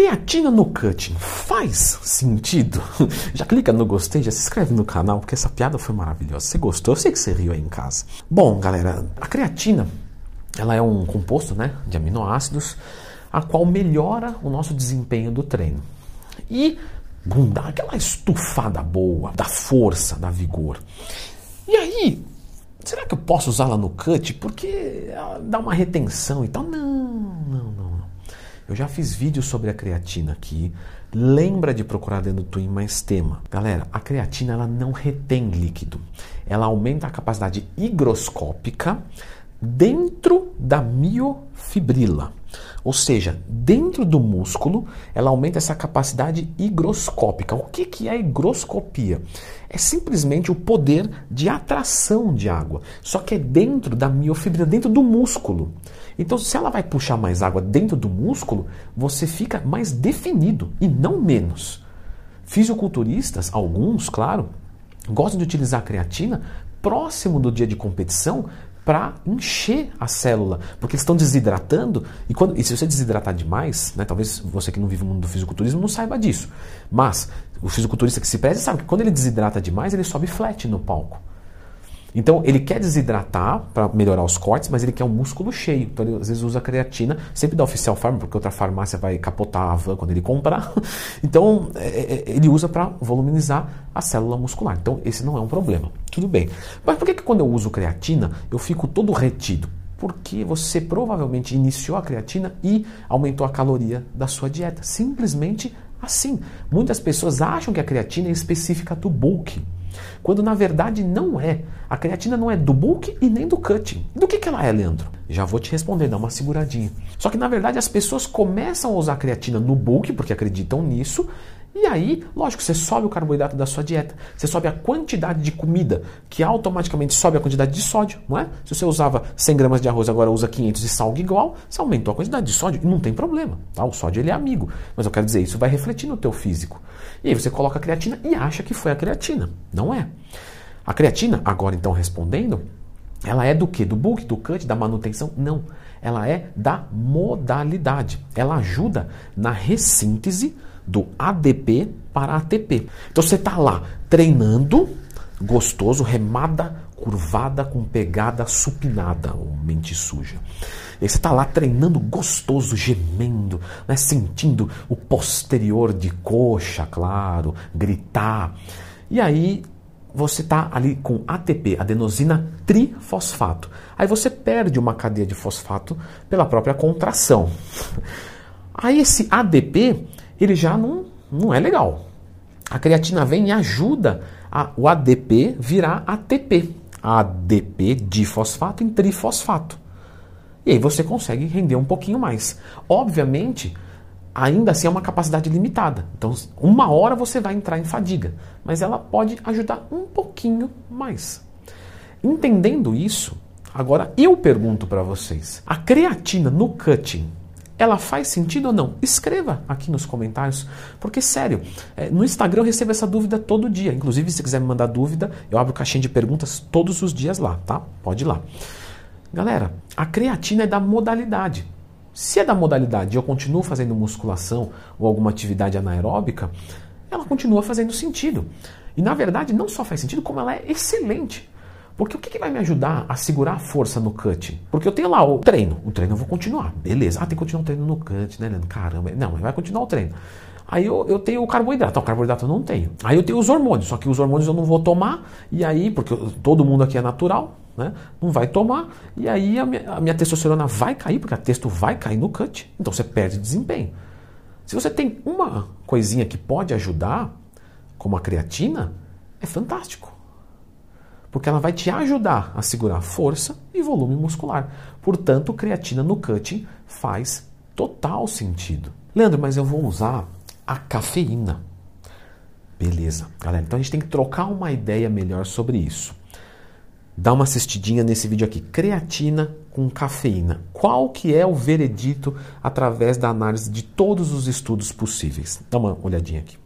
Creatina no cutting faz sentido? Já clica no gostei, já se inscreve no canal, porque essa piada foi maravilhosa. Você gostou? Eu sei que você riu aí em casa. Bom, galera, a creatina ela é um composto né, de aminoácidos a qual melhora o nosso desempenho do treino. E bum, dá aquela estufada boa, da força, da vigor. E aí, será que eu posso usá-la no cut? Porque ela dá uma retenção e tal? Não. Eu já fiz vídeos sobre a creatina aqui. Lembra de procurar dentro do Twin mais tema. Galera, a creatina ela não retém líquido. Ela aumenta a capacidade higroscópica dentro da miofibrila. Ou seja, dentro do músculo, ela aumenta essa capacidade higroscópica. O que, que é higroscopia? É simplesmente o poder de atração de água, só que é dentro da miofibrila, dentro do músculo. Então, se ela vai puxar mais água dentro do músculo, você fica mais definido e não menos. Fisiculturistas, alguns, claro, gostam de utilizar a creatina próximo do dia de competição para encher a célula, porque eles estão desidratando e, quando, e se você desidratar demais, né, talvez você que não vive o mundo do fisiculturismo não saiba disso, mas o fisiculturista que se preze sabe que quando ele desidrata demais, ele sobe flat no palco. Então ele quer desidratar para melhorar os cortes, mas ele quer um músculo cheio. Então ele às vezes usa creatina, sempre da Oficial Farm, porque outra farmácia vai capotar a van quando ele comprar. Então é, é, ele usa para voluminizar a célula muscular. Então esse não é um problema. Tudo bem. Mas por que, que quando eu uso creatina eu fico todo retido? Porque você provavelmente iniciou a creatina e aumentou a caloria da sua dieta. Simplesmente assim. Muitas pessoas acham que a creatina é específica do bulk. Quando na verdade não é. A creatina não é do bulk e nem do cutting. Do que, que ela é, Leandro? Já vou te responder, dá uma seguradinha. Só que na verdade as pessoas começam a usar a creatina no bulk porque acreditam nisso e aí, lógico, você sobe o carboidrato da sua dieta, você sobe a quantidade de comida, que automaticamente sobe a quantidade de sódio, não é? Se você usava 100 gramas de arroz, agora usa 500 de sal igual, você aumentou a quantidade de sódio e não tem problema, tá? O sódio ele é amigo, mas eu quero dizer, isso vai refletir no teu físico. E aí você coloca a creatina e acha que foi a creatina, não é? A creatina, agora então respondendo, ela é do que? Do bulk, do cut, da manutenção? Não. Ela é da modalidade. Ela ajuda na ressíntese do ADP para ATP. Então você está lá treinando, gostoso, remada, curvada, com pegada supinada, ou mente suja. E você está lá treinando gostoso, gemendo, né, sentindo o posterior de coxa, claro, gritar. E aí você está ali com ATP, adenosina trifosfato. Aí você perde uma cadeia de fosfato pela própria contração. Aí esse ADP ele já não, não é legal. A creatina vem e ajuda a, o ADP virar ATP. ADP difosfato em trifosfato. E aí você consegue render um pouquinho mais. Obviamente, ainda assim é uma capacidade limitada. Então, uma hora você vai entrar em fadiga, mas ela pode ajudar um pouquinho mais. Entendendo isso, agora eu pergunto para vocês: a creatina no cutting ela faz sentido ou não? Escreva aqui nos comentários, porque sério, é, no Instagram eu recebo essa dúvida todo dia. Inclusive, se quiser me mandar dúvida, eu abro caixinha de perguntas todos os dias lá, tá? Pode ir lá. Galera, a creatina é da modalidade. Se é da modalidade e eu continuo fazendo musculação ou alguma atividade anaeróbica, ela continua fazendo sentido. E na verdade, não só faz sentido, como ela é excelente. Porque o que, que, vai me ajudar a segurar a força no cut? Porque eu tenho lá o treino. O treino eu vou continuar. Beleza. Ah, tem que continuar o treino no cut, né, Leandro? Caramba. Não, mas vai continuar o treino. Aí eu, eu tenho o carboidrato. O carboidrato eu não tenho. Aí eu tenho os hormônios. Só que os hormônios eu não vou tomar. E aí, porque todo mundo aqui é natural, né? Não vai tomar. E aí a minha, a minha testosterona vai cair, porque a testo vai cair no cut. Então você perde desempenho. Se você tem uma coisinha que pode ajudar, como a creatina, é fantástico porque ela vai te ajudar a segurar força e volume muscular. Portanto, creatina no cutting faz total sentido. Leandro, mas eu vou usar a cafeína. Beleza, galera. Então a gente tem que trocar uma ideia melhor sobre isso. Dá uma assistidinha nesse vídeo aqui, creatina com cafeína. Qual que é o veredito através da análise de todos os estudos possíveis? Dá uma olhadinha aqui.